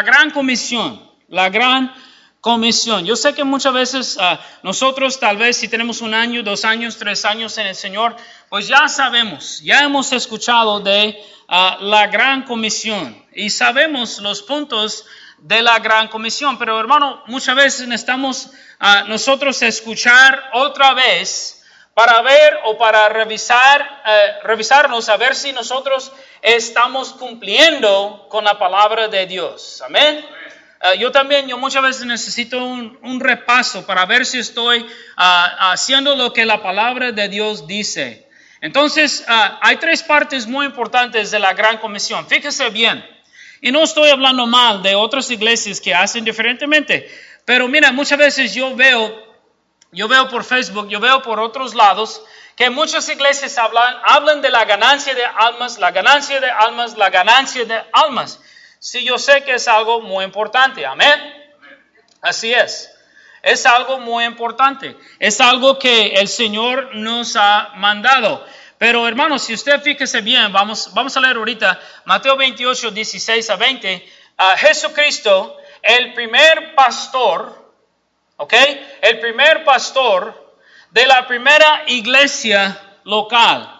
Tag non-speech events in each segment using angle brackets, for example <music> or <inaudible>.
La gran comisión, la gran comisión. Yo sé que muchas veces ah, nosotros tal vez si tenemos un año, dos años, tres años en el Señor, pues ya sabemos, ya hemos escuchado de ah, la gran comisión y sabemos los puntos de la gran comisión. Pero hermano, muchas veces necesitamos ah, nosotros escuchar otra vez para ver o para revisar, eh, revisarnos a ver si nosotros estamos cumpliendo con la palabra de Dios. Amén. Eh, yo también, yo muchas veces necesito un, repaso para ver si estoy ah, haciendo lo que la palabra de Dios dice. Entonces, ah, hay tres partes muy importantes de la gran comisión. Fíjese bien. Y no estoy hablando mal de otras iglesias que hacen diferentemente. Pero mira, muchas veces yo veo yo veo por Facebook, yo veo por otros lados que muchas iglesias hablan, hablan de la ganancia de almas, la ganancia de almas, la ganancia de almas. Sí, yo sé que es algo muy importante, amén. Así es. Es algo muy importante. Es algo que el Señor nos ha mandado. Pero hermanos, si usted fíjese bien, vamos, vamos a leer ahorita Mateo 28, 16 a 20. a Jesucristo, el primer pastor, ¿ok? El primer pastor de la primera iglesia local.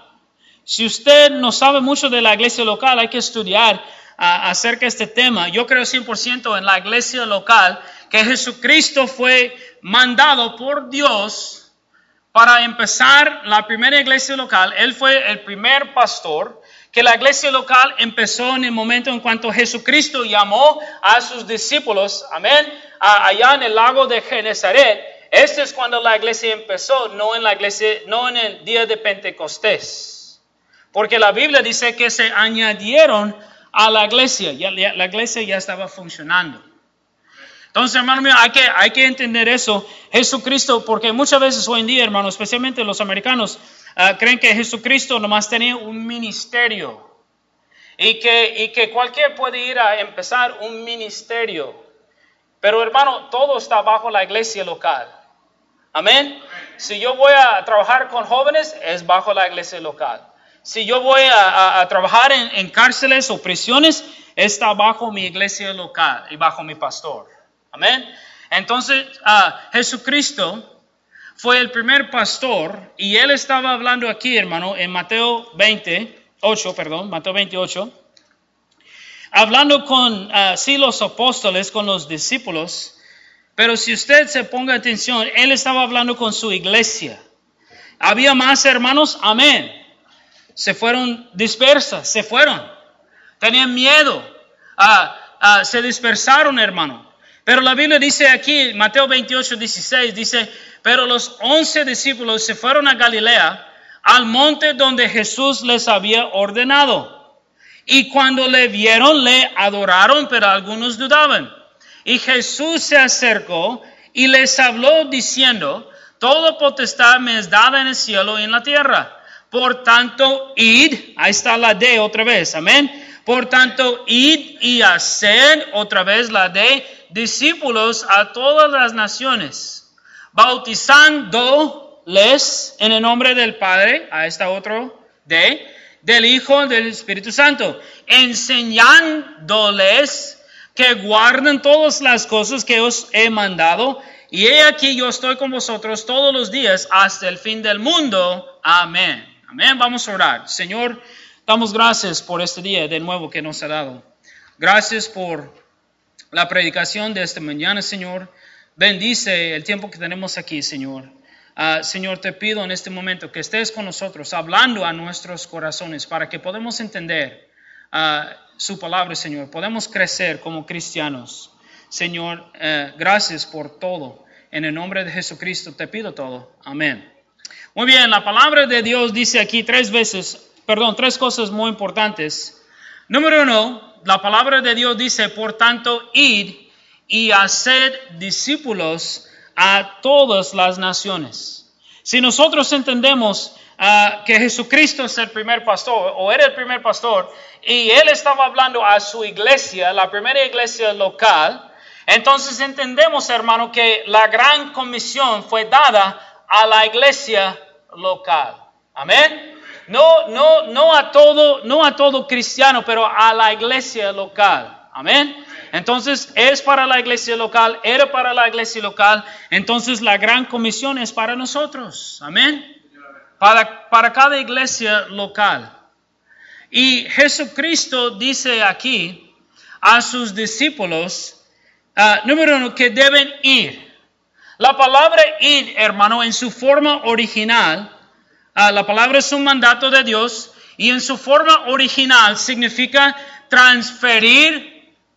Si usted no sabe mucho de la iglesia local, hay que estudiar acerca de este tema. Yo creo 100% en la iglesia local que Jesucristo fue mandado por Dios para empezar la primera iglesia local. Él fue el primer pastor que la iglesia local empezó en el momento en cuanto Jesucristo llamó a sus discípulos, amén, allá en el lago de Genezaret. Este es cuando la iglesia empezó, no en la iglesia, no en el día de Pentecostés. Porque la Biblia dice que se añadieron a la iglesia, ya, la iglesia ya estaba funcionando. Entonces, hermano mío, hay que, hay que entender eso. Jesucristo, porque muchas veces hoy en día, hermano, especialmente los americanos, Ah, creen que Jesucristo nomás tenía un ministerio y que, y cualquier puede ir a empezar un ministerio. Pero hermano, todo está bajo la iglesia local. Amén. Si yo voy a trabajar con jóvenes, es bajo la iglesia local. Si yo voy a, trabajar en, cárceles o prisiones, está bajo mi iglesia local y bajo mi pastor. Amén. Entonces, uh, Jesucristo fue el primer pastor y él estaba hablando aquí, hermano, en Mateo 28, perdón, Mateo 28, hablando con, uh, sí, los apóstoles, con los discípulos, pero si usted se ponga atención, él estaba hablando con su iglesia. ¿Había más hermanos? Amén. Se fueron dispersas, se fueron. Tenían miedo. Uh, se dispersaron, hermano. Pero la Biblia dice aquí, Mateo 28, 16, dice, pero los once discípulos se fueron a Galilea, al monte donde Jesús les había ordenado. Y cuando le vieron, le adoraron, pero algunos dudaban. Y Jesús se acercó y les habló diciendo, Todo potestad me es dada en el cielo y en la tierra. Por tanto, id, ahí está la D otra vez, amén. Por tanto, id y haced otra vez la D, discípulos a todas las naciones bautizándoles en el nombre del Padre, a esta otro de, del Hijo, del Espíritu Santo, enseñándoles que guarden todas las cosas que os he mandado. Y he aquí yo estoy con vosotros todos los días hasta el fin del mundo. Amén. Amén. Vamos a orar. Señor, damos gracias por este día de nuevo que nos ha dado. Gracias por la predicación de esta mañana, Señor. Bendice el tiempo que tenemos aquí, Señor. Ah, Señor, te pido en este momento que estés con nosotros, hablando a nuestros corazones para que podamos entender ah, su palabra, Señor. Podemos crecer como cristianos. Señor, eh, gracias por todo. En el nombre de Jesucristo te pido todo. Amén. Muy bien, la palabra de Dios dice aquí tres veces, perdón, tres cosas muy importantes. Número uno, la palabra de Dios dice, por tanto, id y hacer discípulos a todas las naciones. Si nosotros entendemos ah, que Jesucristo es el primer pastor o era el primer pastor y él estaba hablando a su iglesia, la primera iglesia local, entonces entendemos, hermano, que la gran comisión fue dada a la iglesia local. Amén. No, no, no a todo, no a todo cristiano, pero a la iglesia local. Amén. Entonces es para la iglesia local, era para la iglesia local, entonces la gran comisión es para nosotros. Amén. Para, para cada iglesia local. Y Jesucristo dice aquí a sus discípulos, ah, número uno, que deben ir. La palabra ir, hermano, en su forma original, ah, la palabra es un mandato de Dios y en su forma original significa transferir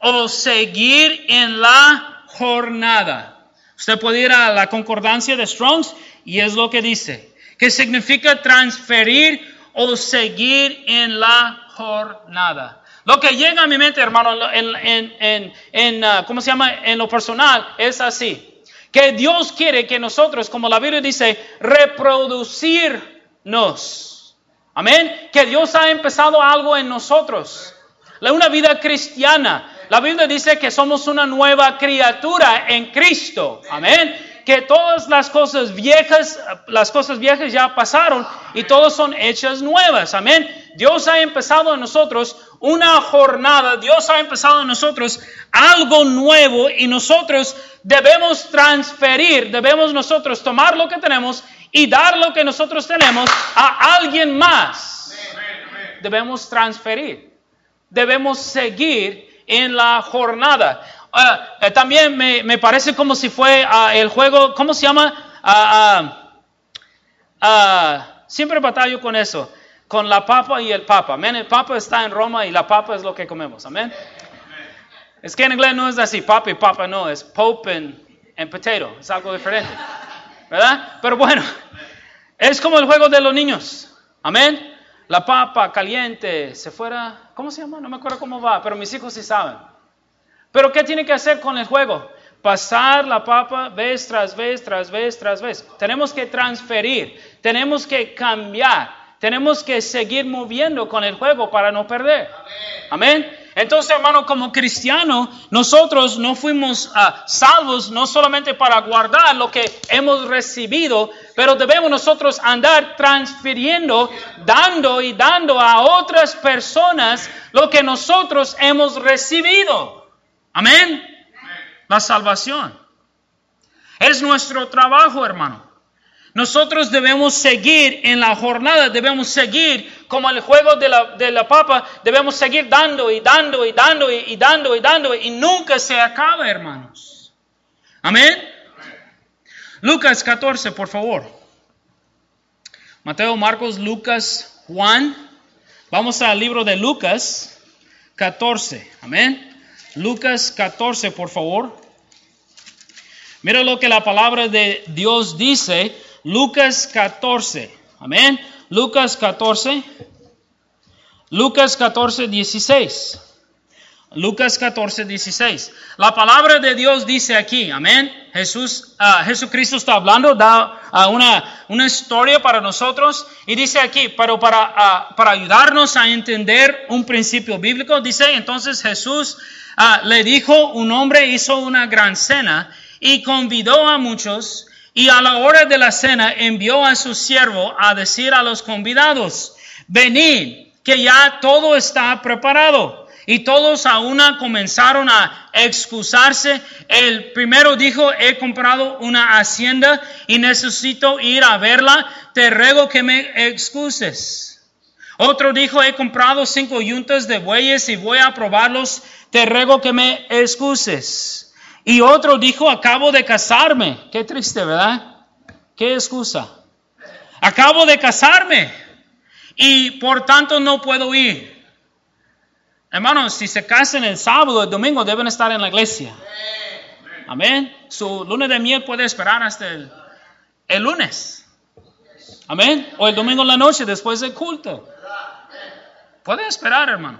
o seguir en la jornada. Usted puede ir a la concordancia de Strongs y es lo que dice, que significa transferir o seguir en la jornada. Lo que llega a mi mente, hermano, en, en, ah, ¿cómo se llama? En lo personal, es así que Dios quiere que nosotros, como la Biblia dice, reproducirnos. Amén. Que Dios ha empezado algo en nosotros. Una vida cristiana. La Biblia dice que somos una nueva criatura en Cristo. Amén. Que todas las cosas viejas, las cosas viejas ya pasaron y todas son hechas nuevas. Amén. Dios ha empezado en nosotros una jornada, Dios ha empezado en nosotros algo nuevo y nosotros debemos transferir, debemos nosotros tomar lo que tenemos y dar lo que nosotros tenemos a alguien más. Debemos transferir, debemos seguir en la jornada. Ah, eh, también me, parece como si fue ah, el juego, ¿cómo se llama? Ah, siempre batallo con eso con la papa y el papa. Amén. El papa está en Roma y la papa es lo que comemos. Amén. Es que en inglés no es así, papa y papa no, es pope and, potato, es algo diferente. ¿Verdad? Pero bueno, es como el juego de los niños. Amén. La papa caliente, se fuera, ¿cómo se llama? No me acuerdo cómo va, pero mis hijos sí saben. Pero ¿qué tiene que hacer con el juego? Pasar la papa vez tras vez, tras vez, tras vez. Tenemos que transferir, tenemos que cambiar. Tenemos que seguir moviendo con el juego para no perder. Amén. Entonces, hermano, como cristiano, nosotros no fuimos ah, salvos no solamente para guardar lo que hemos recibido, pero debemos nosotros andar transfiriendo, dando y dando a otras personas lo que nosotros hemos recibido. Amén. La salvación. Es nuestro trabajo, hermano. Nosotros debemos seguir en la jornada, debemos seguir como el juego de la, de la papa, debemos seguir dando y dando y dando y, dando y dando y nunca se acaba, hermanos. Amén. Lucas 14, por favor. Mateo, Marcos, Lucas, Juan. Vamos al libro de Lucas 14. Amén. Lucas 14, por favor. Mira lo que la palabra de Dios dice Lucas 14. Amén. Lucas 14. Lucas 14, 16. Lucas 14, 16. La palabra de Dios dice aquí, amén. Jesús, uh, Jesucristo está hablando, da uh, una, una, historia para nosotros y dice aquí, pero para, uh, para ayudarnos a entender un principio bíblico, dice entonces Jesús le dijo, un hombre hizo una gran cena y convidó a muchos y a la hora de la cena envió a su siervo a decir a los convidados, venid, que ya todo está preparado. Y todos a una comenzaron a excusarse. El primero dijo, he comprado una hacienda y necesito ir a verla. Te ruego que me excuses. Otro dijo, he comprado cinco yuntas de bueyes y voy a probarlos. Te ruego que me excuses. Y otro dijo, acabo de casarme. Qué triste, ¿verdad? Qué excusa. Acabo de casarme y por tanto no puedo ir. Hermanos, si se casan el sábado, el domingo deben estar en la iglesia. Amén. Su lunes de miel puede esperar hasta el, el lunes. Amén. O el domingo en la noche después del culto. Puede esperar, hermano.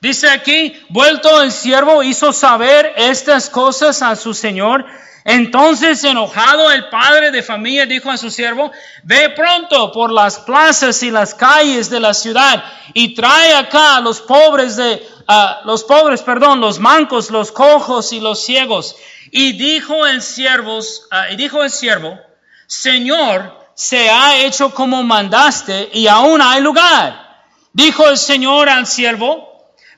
Dice aquí, vuelto el siervo hizo saber estas cosas a su señor. Entonces, enojado, el padre de familia dijo a su siervo, ve pronto por las plazas y las calles de la ciudad y trae acá a los pobres de, los pobres, perdón, los mancos, los cojos y los ciegos. Y dijo el siervo, y dijo el siervo, Señor, se ha hecho como mandaste y aún hay lugar. Dijo el Señor al siervo,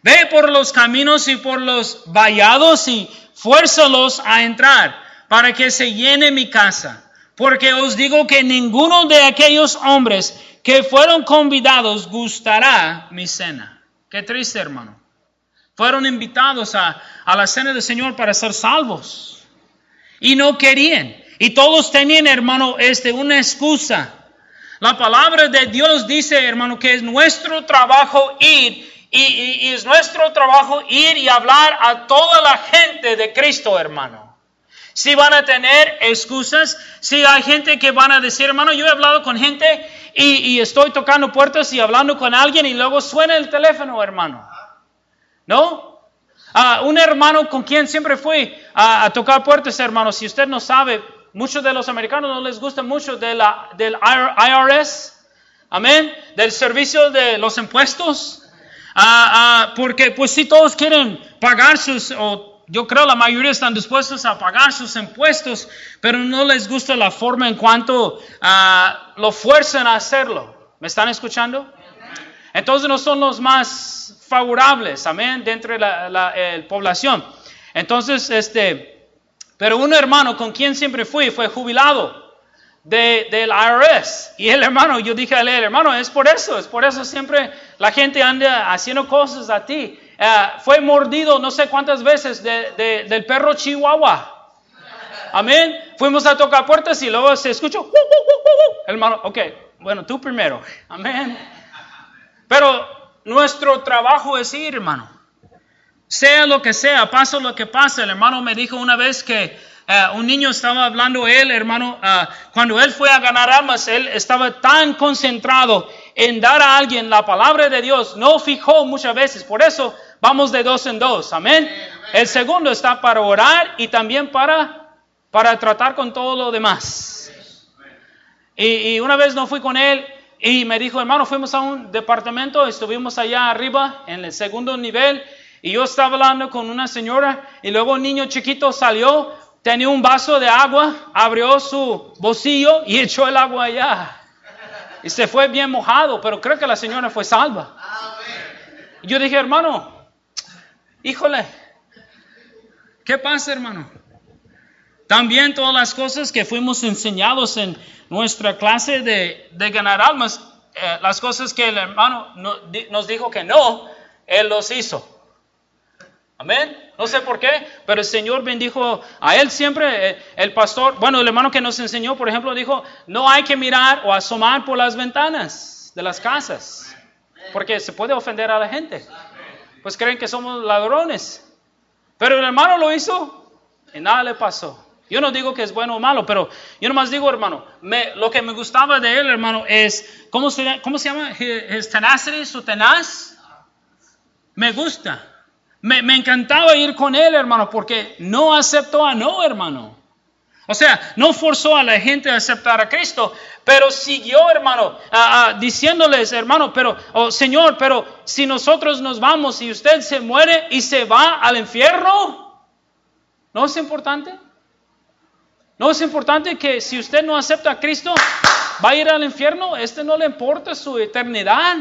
Ve por los caminos y por los vallados y fuérzalos a entrar para que se llene mi casa. Porque os digo que ninguno de aquellos hombres que fueron convidados gustará mi cena. Qué triste, hermano. Fueron invitados a, a la cena del Señor para ser salvos. Y no querían. Y todos tenían, hermano, este, una excusa. La palabra de Dios dice, hermano, que es nuestro trabajo ir y, es nuestro trabajo ir y hablar a toda la gente de Cristo, hermano. Si van a tener excusas, si hay gente que van a decir, hermano, yo he hablado con gente y, estoy tocando puertas y hablando con alguien y luego suena el teléfono, hermano. ¿No? Ah, un hermano con quien siempre fui a, tocar puertas, hermano, si usted no sabe, muchos de los americanos no les gusta mucho de la, del IRS, amén, del servicio de los impuestos. Ah, ah, porque pues si todos quieren pagar sus, o yo creo la mayoría están dispuestos a pagar sus impuestos, pero no les gusta la forma en cuanto ah, lo fuerzan a hacerlo. ¿Me están escuchando? Entonces no son los más favorables, amén, dentro de la, población. Entonces, este, pero un hermano con quien siempre fui fue jubilado de, del IRS. Y el hermano, yo dije a él, hermano, es por eso, es por eso siempre la gente anda haciendo cosas a ti. Eh, fue mordido no sé cuántas veces de, del perro chihuahua. Amén. Fuimos a tocar puertas y luego se escuchó. El hermano, ok, bueno, tú primero. Amén. Pero nuestro trabajo es ir, hermano. Sea lo que sea, pase lo que pase. El hermano me dijo una vez que eh, un niño estaba hablando él, hermano, eh, cuando él fue a ganar almas, él estaba tan concentrado en dar a alguien la palabra de Dios, no fijó muchas veces, por eso vamos de dos en dos, amén. El segundo está para orar y también para, para tratar con todo lo demás. Y, y una vez no fui con él y me dijo, hermano, fuimos a un departamento, estuvimos allá arriba en el segundo nivel. Y yo estaba hablando con una señora y luego un niño chiquito salió tenía un vaso de agua, abrió su bolsillo y <laughs> echó el agua allá. Y se fue bien mojado, pero creo que la señora fue salva. yo dije, hermano, híjole, ¿qué pasa, hermano? También todas las cosas que fuimos enseñados en nuestra clase de, ganar almas, eh, las cosas que el hermano nos dijo que no, él los hizo. Amén. No sé por qué, pero el Señor bendijo a él siempre. Eh, el pastor, bueno, el hermano que nos enseñó, por ejemplo, dijo, no hay que mirar o asomar por las ventanas de las casas, porque se puede ofender a la gente. Pues creen que somos ladrones. Pero el hermano lo hizo y nada le pasó. Yo no digo que es bueno o malo, pero yo nomás digo, hermano, lo que me gustaba de él, hermano, es, ¿cómo se, se llama? His tenacity, su tenaz. Me gusta. Me, encantaba ir con él, hermano, porque no aceptó a no, hermano. O sea, no forzó a la gente a aceptar a Cristo, pero siguió, hermano, diciéndoles, hermano, pero, oh, Señor, pero si nosotros nos vamos y usted se muere y se va al infierno, ¿no es importante? ¿No es importante que si usted no acepta a Cristo, va a ir al infierno? Este no le importa su eternidad.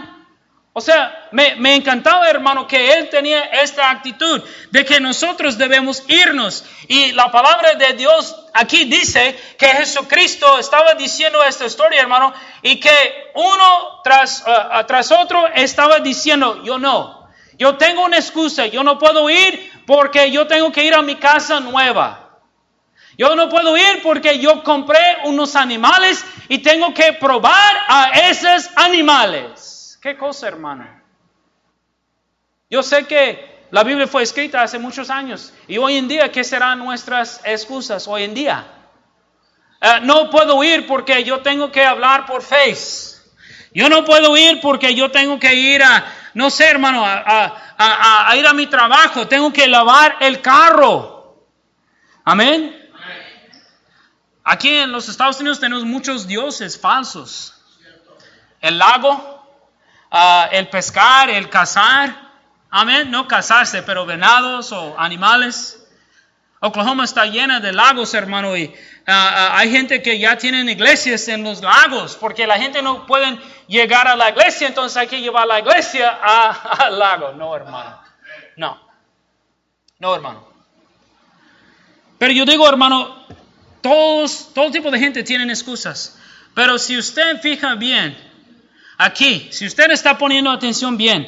O sea, me, encantaba, hermano, que él tenía esta actitud de que nosotros debemos irnos. Y la palabra de Dios aquí dice que Jesucristo estaba diciendo esta historia, hermano, y que uno tras, uh, tras otro estaba diciendo, yo no, yo tengo una excusa, yo no puedo ir porque yo tengo que ir a mi casa nueva. Yo no puedo ir porque yo compré unos animales y tengo que probar a esos animales. ¿Qué cosa, hermano? Yo sé que la Biblia fue escrita hace muchos años y hoy en día, ¿qué serán nuestras excusas hoy en día? Eh, no puedo ir porque yo tengo que hablar por face. Yo no puedo ir porque yo tengo que ir a, no sé, hermano, a, ir a mi trabajo. Tengo que lavar el carro. Amén. Aquí en los Estados Unidos tenemos muchos dioses falsos. El lago, Ah, el pescar, el cazar. Amén. No cazarse, pero venados o animales. Oklahoma está llena de lagos, hermano, y ah, ah, hay gente que ya tienen iglesias en los lagos, porque la gente no puede llegar a la iglesia, entonces hay que llevar la iglesia <laughs> al lago. No, hermano. No. No, hermano. Pero yo digo, hermano, todos, todo tipo de gente tienen excusas. Pero si usted fija bien, aquí, si usted está poniendo atención bien,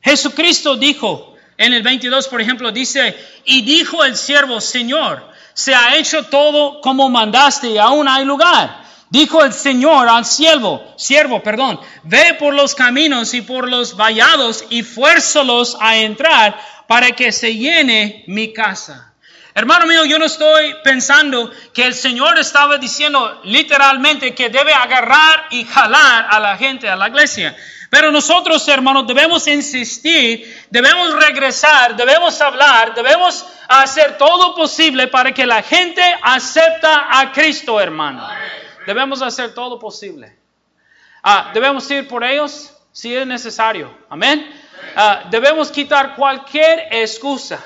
Jesucristo dijo en el 22, por ejemplo, dice, y dijo el siervo, Señor, se ha hecho todo como mandaste y aún hay lugar. Dijo el Señor al siervo, siervo, perdón, ve por los caminos y por los vallados y fuérzalos a entrar para que se llene mi casa. Hermano mío, yo no estoy pensando que el Señor estaba diciendo literalmente que debe agarrar y jalar a la gente a la iglesia. Pero nosotros, hermanos, debemos insistir, debemos regresar, debemos hablar, debemos hacer todo posible para que la gente acepta a Cristo, hermano. Debemos hacer todo posible. Ah, debemos ir por ellos si es necesario. Amén. Ah, debemos quitar cualquier excusa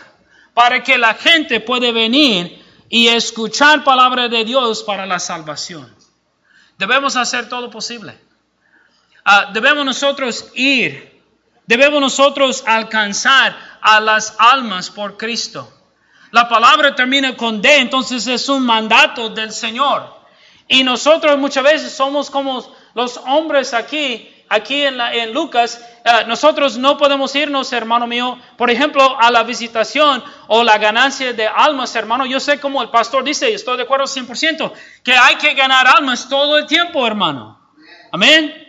para que la gente pueda venir y escuchar palabra de Dios para la salvación. Debemos hacer todo posible. Ah, debemos nosotros ir, debemos nosotros alcanzar a las almas por Cristo. La palabra termina con D, entonces es un mandato del Señor. Y nosotros muchas veces somos como los hombres aquí, aquí en, la, en Lucas, eh, nosotros no podemos irnos, hermano mío, por ejemplo, a la visitación o la ganancia de almas, hermano. Yo sé como el pastor dice, y estoy de acuerdo 100%, que hay que ganar almas todo el tiempo, hermano. Amén.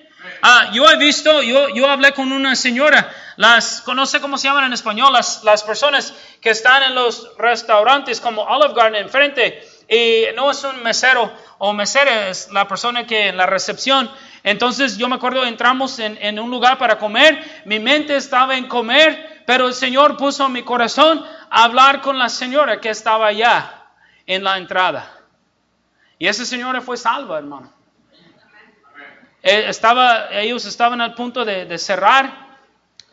Ah, yo he visto, yo, yo hablé con una señora, las, conoce cómo se llaman en español, las, las personas que están en los restaurantes como Olive Garden enfrente, y no es un mesero o mesera, es la persona que en la recepción. Entonces yo me acuerdo, entramos en, un lugar para comer, mi mente estaba en comer, pero el Señor puso en mi corazón a hablar con la señora que estaba allá en la entrada. Y esa señora fue salva, hermano. Eh, estaba, ellos estaban al punto de, de, cerrar.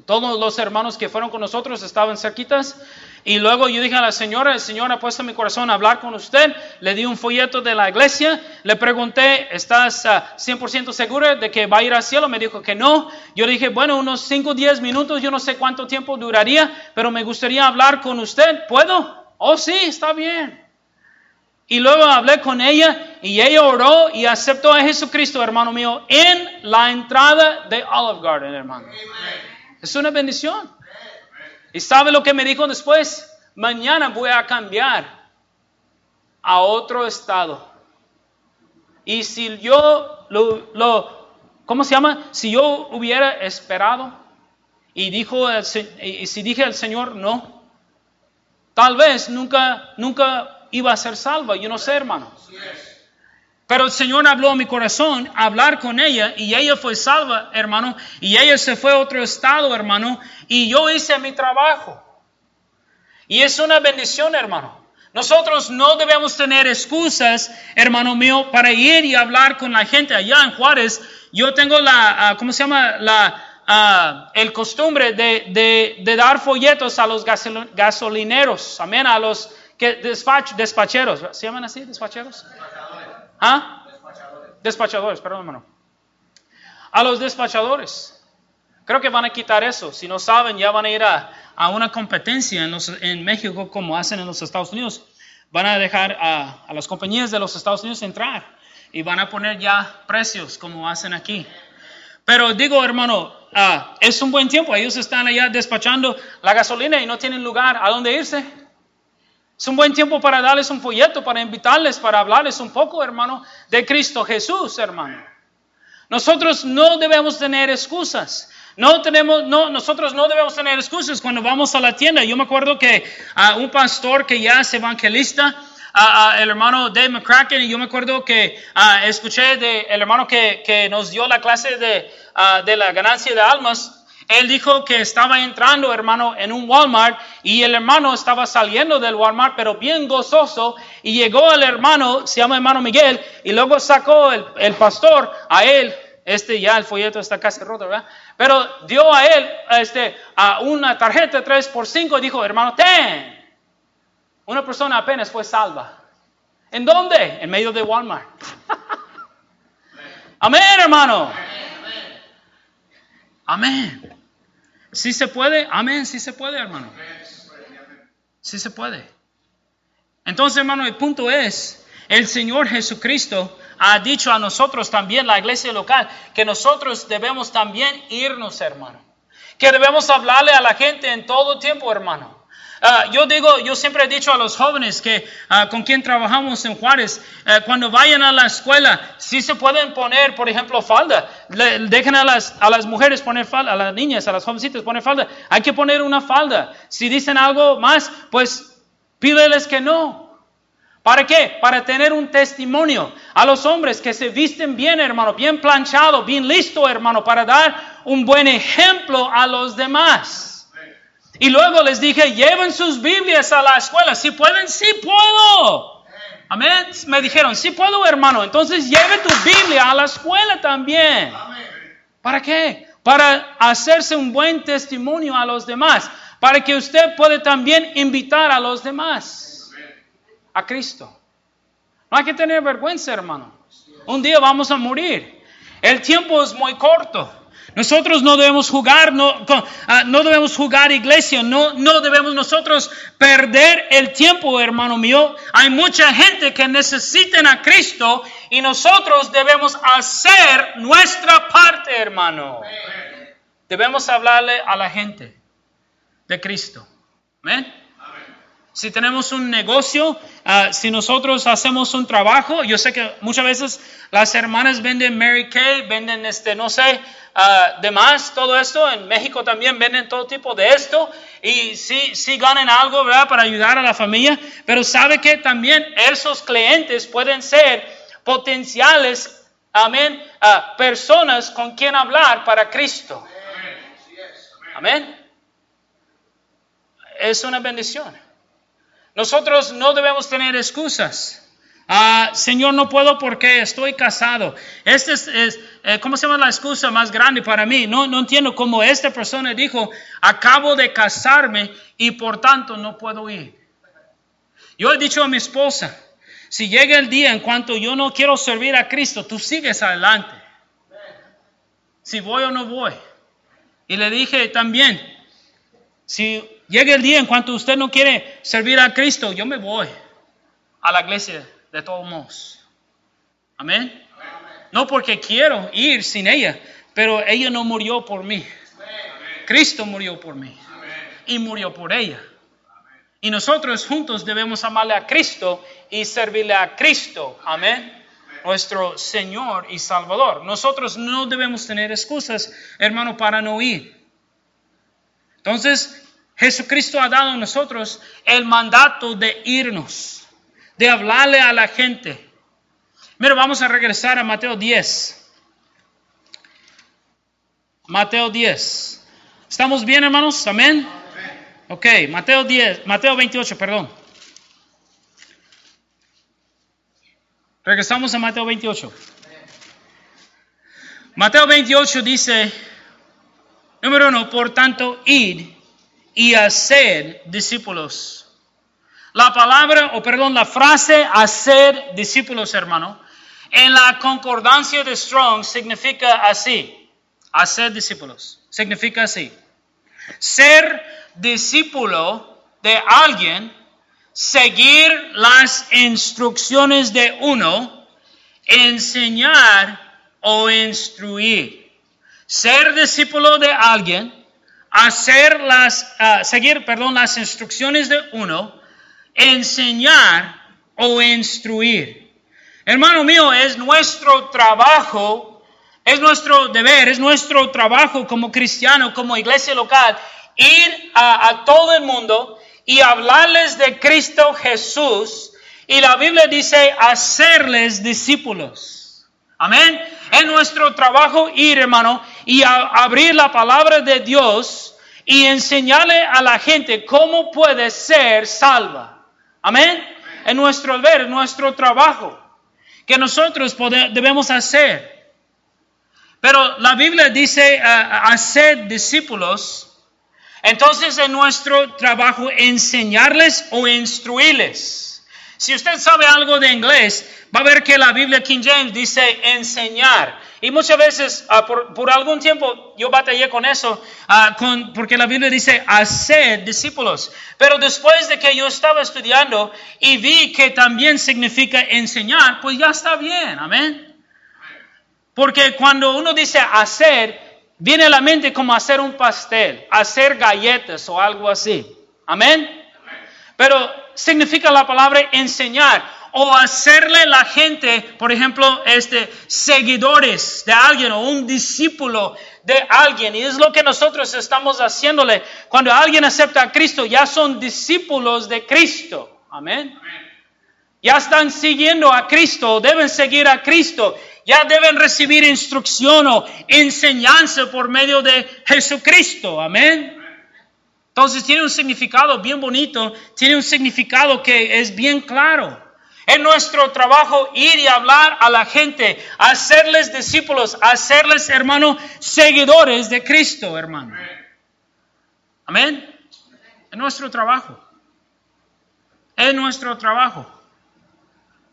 Todos los hermanos que fueron con nosotros estaban cerquitas. Y luego yo dije a la señora, el Señor ha puesto en mi corazón a hablar con usted. Le di un folleto de la iglesia. Le pregunté, ¿estás uh, ah, 100% segura de que va a ir al cielo? Me dijo que no. Yo le dije, bueno, unos 5 o 10 minutos, yo no sé cuánto tiempo duraría, pero me gustaría hablar con usted. ¿Puedo? Oh, sí, está bien. Y luego hablé con ella y ella oró y aceptó a Jesucristo, hermano mío, en la entrada de Olive Garden, hermano. Es una bendición. ¿Y sabe lo que me dijo después? Mañana voy a cambiar a otro estado. Y si yo lo, lo ¿cómo se llama? Si yo hubiera esperado y dijo el, y si dije al Señor no, tal vez nunca nunca iba a ser salva. Yo no sé, hermano. Pero el Señor habló a mi corazón, hablar con ella, y ella fue salva, hermano, y ella se fue a otro estado, hermano, y yo hice mi trabajo. Y es una bendición, hermano. Nosotros no debemos tener excusas, hermano mío, para ir y hablar con la gente allá en Juárez. Yo tengo la, uh, ¿cómo se llama? La, uh, el costumbre de, dar folletos a los gasolineros, amén, a los que despach, despacheros, ¿se llaman así, despacheros? ¿Ah? Despachadores. Perdón, hermano. A los despachadores. Creo que van a quitar eso. Si no saben, ya van a ir a, una competencia en, México como hacen en los Estados Unidos. Van a dejar a, las compañías de los Estados Unidos entrar y van a poner ya precios como hacen aquí. Pero digo, hermano, uh, es un buen tiempo. Ellos están allá despachando la gasolina y no tienen lugar a dónde irse. Es un buen tiempo para darles un folleto, para invitarles, para hablarles un poco, hermano, de Cristo Jesús, hermano. Nosotros no debemos tener excusas. No tenemos, no, nosotros no debemos tener excusas cuando vamos a la tienda. Yo me acuerdo que uh, un pastor que ya es evangelista, uh, el hermano Dave McCracken, y yo me acuerdo que escuché del hermano que, que, nos dio la clase de, de la ganancia de almas, él dijo que estaba entrando, hermano, en un Walmart y el hermano estaba saliendo del Walmart, pero bien gozoso. Y llegó el hermano, se llama hermano Miguel, y luego sacó el, el pastor a él. Este ya el folleto está casi roto, ¿verdad? Pero dio a él este, a una tarjeta 3 por 5 y dijo, hermano, ten. Una persona apenas fue salva. ¿En dónde? En medio de Walmart. <laughs> Amén, hermano. Amén. ¿Sí se puede? Amén, sí se puede, hermano. Sí se puede. Entonces, hermano, el punto es, el Señor Jesucristo ha dicho a nosotros también, la iglesia local, que nosotros debemos también irnos, hermano. Que debemos hablarle a la gente en todo tiempo, hermano. Ah, yo digo, yo siempre he dicho a los jóvenes que ah, con quien trabajamos en Juárez, eh, cuando vayan a la escuela, si se pueden poner, por ejemplo, falda, dejen a las, a las mujeres poner falda, a las niñas, a las jovencitas poner falda, hay que poner una falda. Si dicen algo más, pues pídeles que no. ¿Para qué? Para tener un testimonio a los hombres que se visten bien, hermano, bien planchado, bien listo, hermano, para dar un buen ejemplo a los demás. Y luego les dije, lleven sus Biblias a la escuela. Si pueden, sí puedo. Amén. Me dijeron, sí puedo, hermano. Entonces lleve tu Biblia a la escuela también. ¿Para qué? Para hacerse un buen testimonio a los demás. Para que usted pueda también invitar a los demás a Cristo. No hay que tener vergüenza, hermano. Un día vamos a morir. El tiempo es muy corto. Nosotros no debemos jugar, no, ah, no debemos jugar iglesia, no, no debemos nosotros perder el tiempo, hermano mío. Hay mucha gente que necesita a Cristo y nosotros debemos hacer nuestra parte, hermano. Debemos hablarle a la gente de Cristo. Amén. Si tenemos un negocio, ah, si nosotros hacemos un trabajo, yo sé que muchas veces las hermanas venden Mary Kay, venden este, no sé, uh, demás, todo esto. En México también venden todo tipo de esto y sí, sí ganan algo, ¿verdad? Para ayudar a la familia, pero sabe que también esos clientes pueden ser potenciales, amén, uh, personas con quien hablar para Cristo. Amén. Es una bendición. Nosotros no debemos tener excusas. Ah, Señor, no puedo porque estoy casado. Este es, eh, ¿cómo se llama la excusa más grande para mí? No, no entiendo cómo esta persona dijo, acabo de casarme y por tanto no puedo ir. Yo he dicho a mi esposa, si llega el día en cuanto yo no quiero servir a Cristo, tú sigues adelante. Si voy o no voy. Y le dije también, si llega el día en cuanto usted no quiere servir a Cristo, yo me voy a la iglesia de todos modos. Amén. No porque quiero ir sin ella, pero ella no murió por mí. Cristo murió por mí y murió por ella. Y nosotros juntos debemos amarle a Cristo y servirle a Cristo. Amén. Nuestro Señor y Salvador. Nosotros no debemos tener excusas, hermano, para no ir. Entonces, Jesucristo ha dado a nosotros el mandato de irnos de hablarle a la gente. Mira, vamos a regresar a Mateo 10. Mateo 10. ¿Estamos bien, hermanos? Amén. Ok, Mateo 10, Mateo 28, perdón. Regresamos a Mateo 28. Mateo 28 dice, número uno, por tanto, id y hacer discípulos la palabra, o perdón, la frase hacer discípulos, hermano, en la concordancia de Strong significa así. Hacer discípulos. Significa así. Ser discípulo de alguien, seguir las instrucciones de uno, enseñar o instruir. Ser discípulo de alguien, hacer las, ah, seguir, perdón, las instrucciones de uno, enseñar o instruir. Hermano mío, es nuestro trabajo, es nuestro deber, es nuestro trabajo como cristiano, como iglesia local, ir a, todo el mundo y hablarles de Cristo Jesús. Y la Biblia dice hacerles discípulos. Amén. Es nuestro trabajo ir, hermano, y abrir la palabra de Dios y enseñarle a la gente cómo puede ser salva. Amén. En nuestro en nuestro trabajo que nosotros debemos hacer. Pero la Biblia dice uh, hacer discípulos. Entonces en nuestro trabajo enseñarles o instruirles. Si usted sabe algo de inglés, va a ver que la Biblia King James dice enseñar. Y muchas veces, ah, por, algún tiempo, yo batallé con eso, con, porque la Biblia dice hacer discípulos. Pero después de que yo estaba estudiando y vi que también significa enseñar, pues ya está bien, amén. Porque cuando uno dice hacer, viene a la mente como hacer un pastel, hacer galletas o algo así. Amén. Pero significa la palabra enseñar o hacerle la gente, por ejemplo, este, seguidores de alguien o un discípulo de alguien. Y es lo que nosotros estamos haciéndole. Cuando alguien acepta a Cristo, ya son discípulos de Cristo. Amén. Ya están siguiendo a Cristo, deben seguir a Cristo. Ya deben recibir instrucción o enseñanza por medio de Jesucristo. Amén. Entonces tiene un significado bien bonito, tiene un significado que es bien claro. Es nuestro trabajo ir y hablar a la gente, hacerles discípulos, hacerles, hermano, seguidores de Cristo, hermano. Amén. Es nuestro trabajo. Es nuestro trabajo.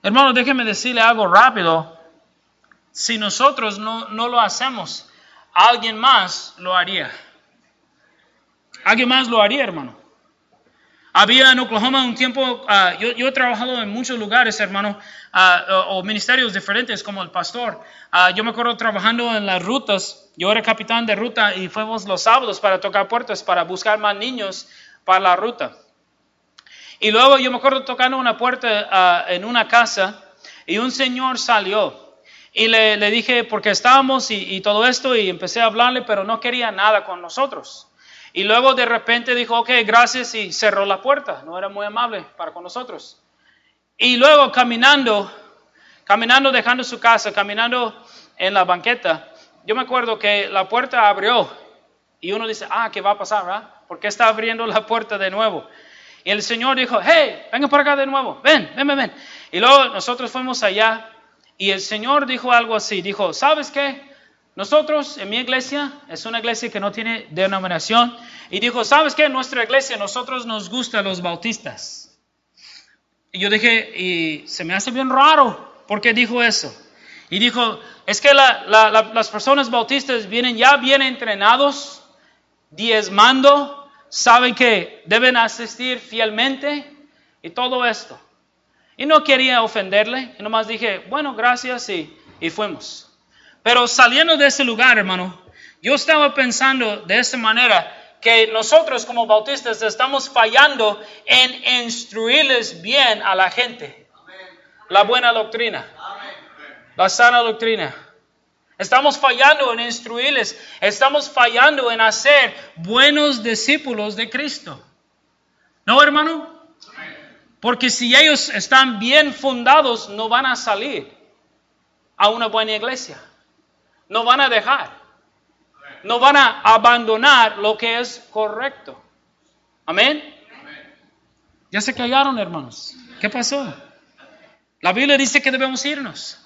Hermano, déjeme decirle algo rápido. Si nosotros no, no lo hacemos, alguien más lo haría. Alguien más lo haría, hermano. Había en Oklahoma un tiempo, ah, yo, he trabajado en muchos lugares, hermano, ah, o, ministerios diferentes como el pastor. Ah, yo me acuerdo trabajando en las rutas, yo era capitán de ruta y fuimos los sábados para tocar puertas, para buscar más niños para la ruta. Y luego yo me acuerdo tocando una puerta en una casa y un señor salió. Y le, dije, porque estábamos y todo esto, y empecé a hablarle, pero no quería nada con nosotros. Y luego de repente dijo, ok, gracias y cerró la puerta. No era muy amable para con nosotros. Y luego caminando, caminando dejando su casa, caminando en la banqueta, yo me acuerdo que la puerta abrió y uno dice, ah, ¿qué va a pasar? ¿verdad? ¿Por qué está abriendo la puerta de nuevo? Y el Señor dijo, hey, venga por acá de nuevo, ven, ven, ven, ven. Y luego nosotros fuimos allá y el Señor dijo algo así, dijo, ¿sabes qué? Nosotros, en mi iglesia, es una iglesia que no tiene denominación, y dijo, ¿sabes qué? En nuestra iglesia, nosotros nos gustan los bautistas. Y yo dije, y se me hace bien raro, ¿por qué dijo eso? Y dijo, es que las personas bautistas vienen ya bien entrenados, diezmando, saben que deben asistir fielmente y todo esto. Y no quería ofenderle, y nomás dije, bueno, gracias y, y fuimos. Pero saliendo de ese lugar, hermano, yo estaba pensando de esta manera que nosotros como bautistas estamos fallando en instruirles bien a la gente. La buena doctrina. La sana doctrina. Estamos fallando en instruirles. Estamos fallando en hacer buenos discípulos de Cristo. ¿No, hermano? Porque si ellos están bien fundados, no van a salir a una buena iglesia no van a dejar. No van a abandonar lo que es correcto. Amén. Ya se callaron, hermanos. ¿Qué pasó? La Biblia dice que debemos irnos,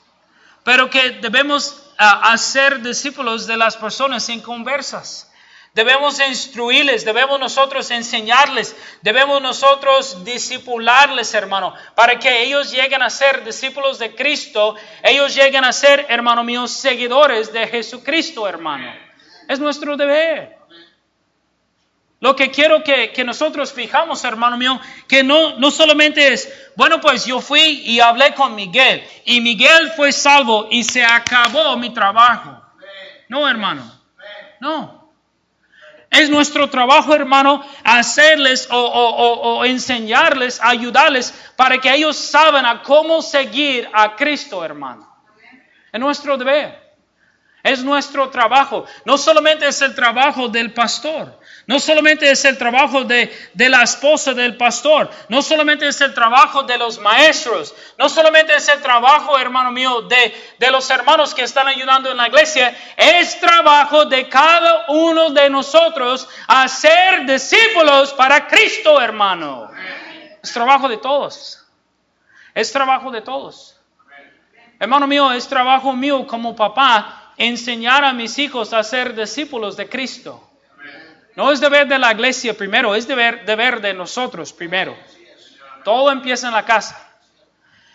pero que debemos ah, hacer discípulos de las personas sin conversas. Debemos instruirles, debemos nosotros enseñarles, debemos nosotros discipularles, hermano, para que ellos lleguen a ser discípulos de Cristo, ellos lleguen a ser, hermano mío, seguidores de Jesucristo, hermano. Es nuestro deber. Lo que quiero que, que, nosotros fijamos, hermano mío, que no, no solamente es, bueno, pues yo fui y hablé con Miguel y Miguel fue salvo y se acabó mi trabajo. No, hermano. No. Es nuestro trabajo, hermano, hacerles o, enseñarles, ayudarles para que ellos saben a cómo seguir a Cristo, hermano. Es nuestro deber. Es nuestro trabajo. No solamente es el trabajo del pastor, no solamente es el trabajo de, la esposa del pastor, no solamente es el trabajo de los maestros, no solamente es el trabajo, hermano mío, de, de los hermanos que están ayudando en la iglesia, es trabajo de cada uno de nosotros hacer discípulos para Cristo, hermano. Es trabajo de todos. Es trabajo de todos. Hermano mío, es trabajo mío como papá enseñar a mis hijos a ser discípulos de Cristo. No es deber de la iglesia primero, es deber, deber de nosotros primero. Todo empieza en la casa.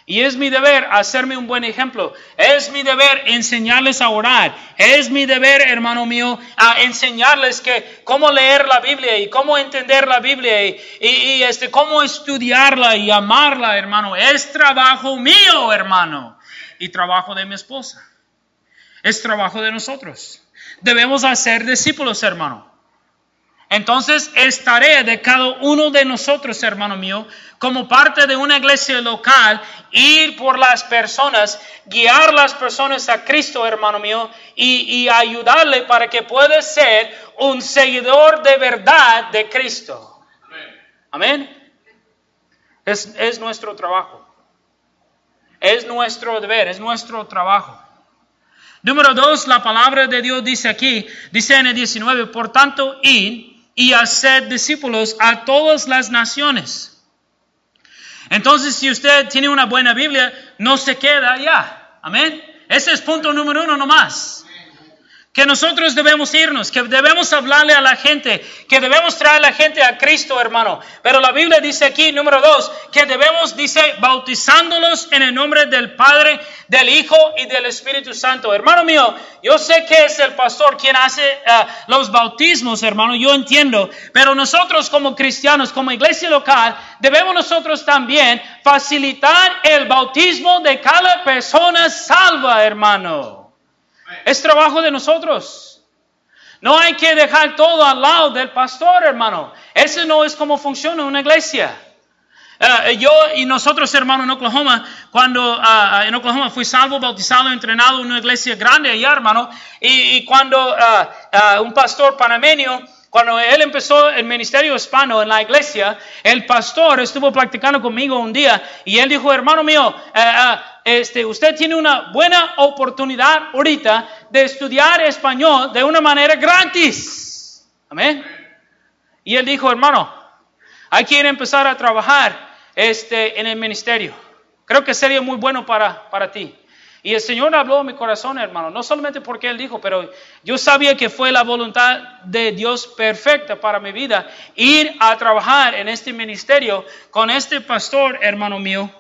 Y es mi deber hacerme un buen ejemplo. Es mi deber enseñarles a orar. Es mi deber, hermano mío, a enseñarles que cómo leer la Biblia y cómo entender la Biblia y, y, este, cómo estudiarla y amarla, hermano. Es trabajo mío, hermano. Y trabajo de mi esposa. Es trabajo de nosotros. Debemos hacer discípulos, hermano. Entonces es tarea de cada uno de nosotros, hermano mío, como parte de una iglesia local, ir por las personas, guiar las personas a Cristo, hermano mío, y, ayudarle para que pueda ser un seguidor de verdad de Cristo. Amén. Es, es nuestro trabajo. Es nuestro deber, es nuestro trabajo. Número dos, la palabra de Dios dice aquí, dice en el 19, por tanto, id y hacer discípulos a todas las naciones. Entonces, si usted tiene una buena Biblia, no se queda allá. Amén. Ese es punto número uno nomás que nosotros debemos irnos, que debemos hablarle a la gente, que debemos traer a la gente a Cristo, hermano. Pero la Biblia dice aquí, número dos, que debemos, dice, bautizándolos en el nombre del Padre, del Hijo y del Espíritu Santo. Hermano mío, yo sé que es el pastor quien hace eh, los bautismos, hermano, yo entiendo, pero nosotros como cristianos, como iglesia local, debemos nosotros también facilitar el bautismo de cada persona salva, hermano. Es trabajo de nosotros. No hay que dejar todo al lado del pastor, hermano. Ese no es como funciona una iglesia. Eh, yo y nosotros, hermano, en Oklahoma, cuando uh, en Oklahoma fui salvo, bautizado, entrenado en una iglesia grande allá, hermano, y, cuando un pastor panameño, cuando él empezó el ministerio hispano en la iglesia, el pastor estuvo practicando conmigo un día y él dijo, hermano mío, este, usted tiene una buena oportunidad ahorita de estudiar español de una manera gratis. Amén. Y él dijo, hermano, hay que empezar a trabajar este, en el ministerio. Creo que sería muy bueno para, para ti. Y el Señor habló a mi corazón, hermano, no solamente porque Él dijo, pero yo sabía que fue la voluntad de Dios perfecta para mi vida, ir a trabajar en este ministerio con este pastor, hermano mío,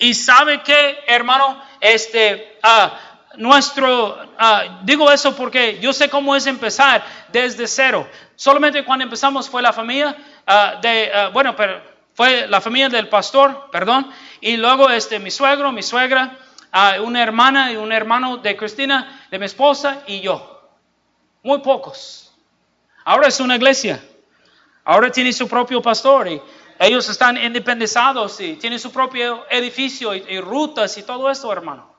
y sabe que, hermano, este, uh, nuestro, uh, digo eso porque yo sé cómo es empezar desde cero. Solamente cuando empezamos fue la familia uh, de, bueno, pero fue la familia del pastor, perdón, y luego este, mi suegro, mi suegra, una hermana y un hermano de Cristina, de mi esposa y yo. Muy pocos. Ahora es una iglesia. Ahora tiene su propio pastor y ellos están independizados y tienen su propio edificio y, rutas y todo eso, hermano.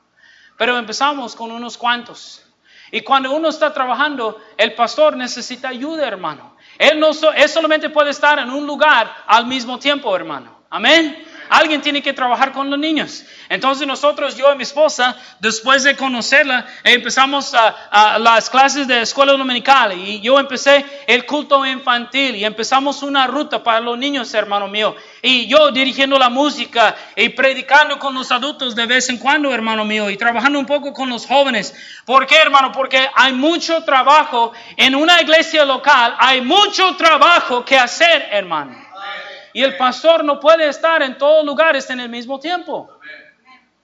Pero empezamos con unos cuantos. Y cuando uno está trabajando, el pastor necesita ayuda, hermano. Él, no él solamente puede estar en un lugar al mismo tiempo, hermano. Amén. Alguien tiene que trabajar con los niños. Entonces nosotros, yo y mi esposa, después de conocerla, empezamos a, las clases de escuela dominical y yo empecé el culto infantil y empezamos una ruta para los niños, hermano mío. Y yo dirigiendo la música y predicando con los adultos de vez en cuando, hermano mío, y trabajando un poco con los jóvenes. ¿Por qué, hermano? Porque hay mucho trabajo en una iglesia local, hay mucho trabajo que hacer, hermano. Y el pastor no puede estar en todos lugares en el mismo tiempo.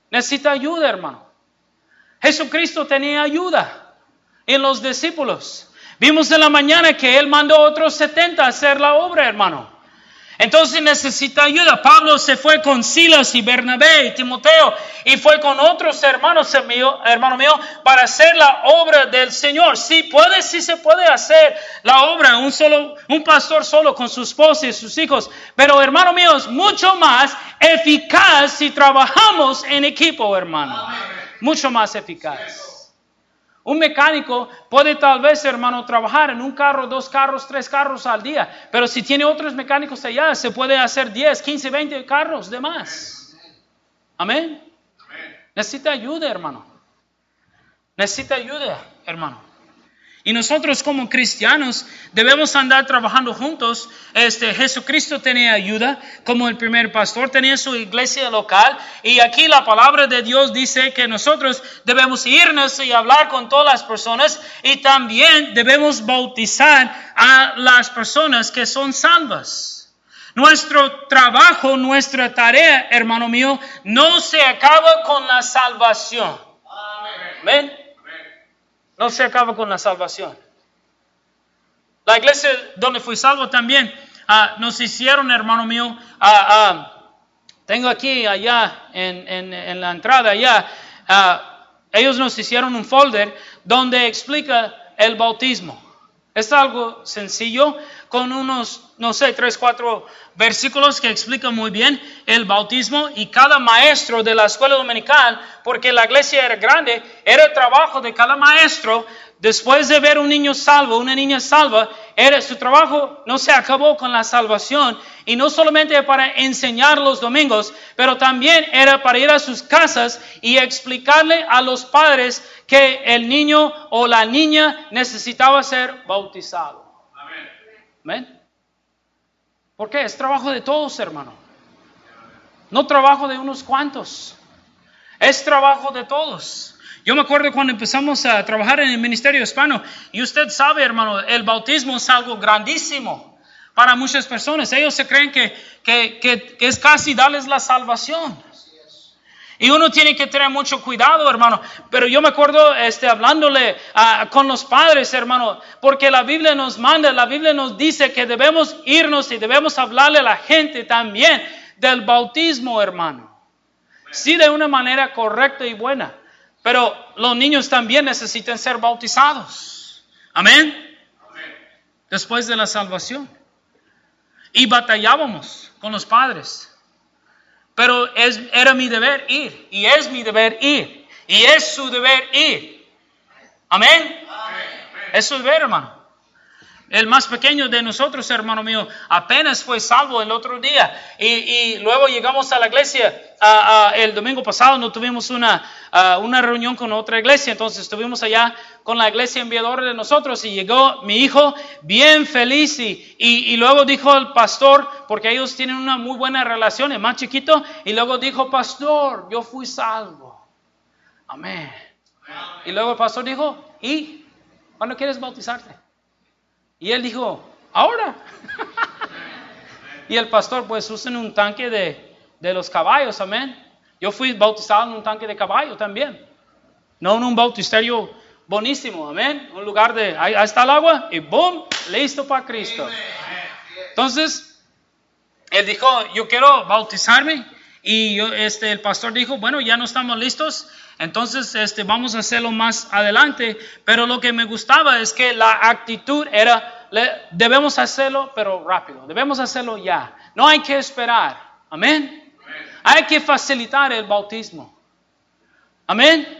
Necesita ayuda, hermano. Jesucristo tenía ayuda en los discípulos. Vimos en la mañana que Él mandó a otros 70 a hacer la obra, hermano. Entonces necesita ayuda. Pablo se fue con Silas y Bernabé y Timoteo y fue con otros hermanos, hermano mío, para hacer la obra del Señor. Sí puede, sí se puede hacer la obra un solo, un pastor solo con su esposa y sus hijos. Pero hermano mío, es mucho más eficaz si trabajamos en equipo, hermano. Mucho más eficaz. Un mecánico puede tal vez, hermano, trabajar en un carro, dos carros, tres carros al día, pero si tiene otros mecánicos allá, se puede hacer 10, 15, 20 carros de más. Amén. Necesita ayuda, hermano. Necesita ayuda, hermano. Y nosotros como cristianos debemos andar trabajando juntos. Este, Jesucristo tenía ayuda, como el primer pastor tenía su iglesia local. Y aquí la palabra de Dios dice que nosotros debemos irnos y hablar con todas las personas y también debemos bautizar a las personas que son salvas. Nuestro trabajo, nuestra tarea, hermano mío, no se acaba con la salvación. Amén. No se acaba con la salvación. La iglesia donde fui salvo también ah, nos hicieron, hermano mío, ah, ah, tengo aquí allá en, la entrada allá, ellos nos hicieron un folder donde explica el bautismo. Es algo sencillo con unos, no sé, tres, cuatro versículos que explican muy bien el bautismo y cada maestro de la escuela dominical, porque la iglesia era grande, era el trabajo de cada maestro después de ver un niño salvo, una niña salva, era, su trabajo no se acabó con la salvación y no solamente para enseñar los domingos, pero también era para ir a sus casas y explicarle a los padres que el niño o la niña necesitaba ser bautizado. Amén. ¿Por qué? Es trabajo de todos, hermano. No trabajo de unos cuantos. Es trabajo de todos. Yo me acuerdo cuando empezamos a trabajar en el ministerio hispano, y usted sabe, hermano, el bautismo es algo grandísimo para muchas personas. Ellos se creen que, que, es casi darles la salvación. Y uno tiene que tener mucho cuidado, hermano. Pero yo me acuerdo este, hablándole con los padres, hermano, porque la Biblia nos manda, la Biblia nos dice que debemos irnos y debemos hablarle a la gente también del bautismo, hermano. Sí, de una manera correcta y buena. Pero los niños también necesitan ser bautizados. Amén. Después de la salvación. Y batallábamos con los padres. Pero es, era mi deber ir. Y es mi deber ir. Y es su deber ir. Amén. Es su deber, hermano. El más pequeño de nosotros, hermano mío, apenas fue salvo el otro día. Y, luego llegamos a la iglesia. el domingo pasado no tuvimos una, una reunión con otra iglesia. Entonces estuvimos allá con la iglesia enviadora de nosotros. Y llegó mi hijo bien feliz. Y, y, luego dijo el pastor, porque ellos tienen una muy buena relación, es más chiquito. Y luego dijo, pastor, yo fui salvo. Amén. Y luego el pastor dijo, ¿y cuándo quieres bautizarte? Y él dijo, ahora. <laughs> y el pastor pues usa un tanque de, de, los caballos, amén. Yo fui bautizado en un tanque de caballo también. No en un bautisterio bonísimo, amén. Un lugar de, ahí, está el agua y boom, listo para Cristo. Entonces, él dijo, yo quiero bautizarme. Y yo, este, el pastor dijo, bueno, ya no estamos listos. Entonces, este, vamos a hacerlo más adelante, pero lo que me gustaba es que la actitud era, debemos hacerlo, pero rápido, debemos hacerlo ya. No hay que esperar. Amén. Hay que facilitar el bautismo. Amén.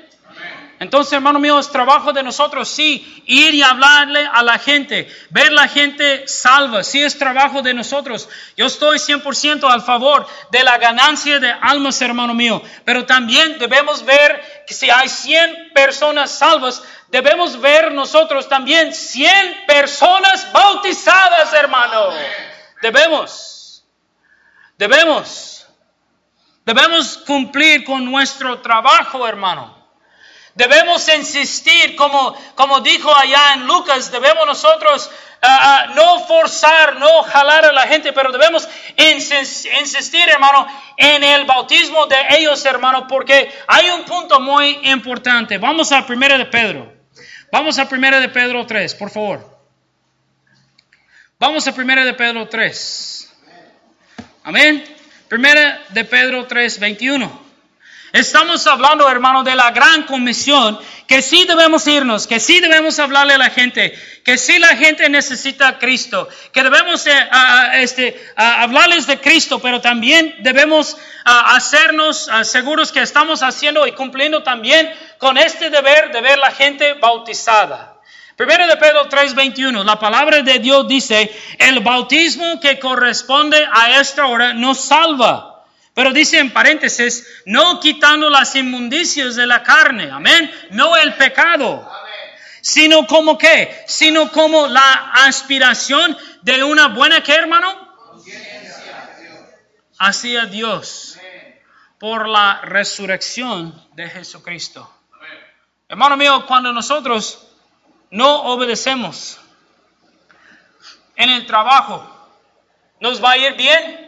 Entonces, hermano mío, es trabajo de nosotros, sí, ir y hablarle a la gente, ver la gente salva, sí es trabajo de nosotros. Yo estoy 100% al favor de la ganancia de almas, hermano mío, pero también debemos ver que si hay 100 personas salvas, debemos ver nosotros también 100 personas bautizadas, hermano. Debemos, debemos, debemos cumplir con nuestro trabajo, hermano. Debemos insistir, como, como dijo allá en Lucas, debemos nosotros ah, ah, no forzar, no jalar a la gente, pero debemos insistir, hermano, en el bautismo de ellos, hermano, porque hay un punto muy importante. Vamos a primera de Pedro. Vamos a primera de Pedro 3, por favor. Vamos a primera de Pedro 3. Amén. Primera de Pedro 3, 21. Estamos hablando, hermano, de la gran comisión, que sí debemos irnos, que sí debemos hablarle a la gente, que sí la gente necesita a Cristo, que debemos eh, este, hablarles de Cristo, pero también debemos hacernos seguros que estamos haciendo y cumpliendo también con este deber de ver la gente bautizada. Primero de Pedro 3:21, la palabra de Dios dice, el bautismo que corresponde a esta hora nos salva pero dice en paréntesis, no quitando las inmundicias de la carne, amén, no el pecado, sino como qué, sino como la aspiración de una buena que hermano, hacia Dios por la resurrección de Jesucristo. Hermano mío, cuando nosotros no obedecemos en el trabajo, ¿Nos va a ir bien?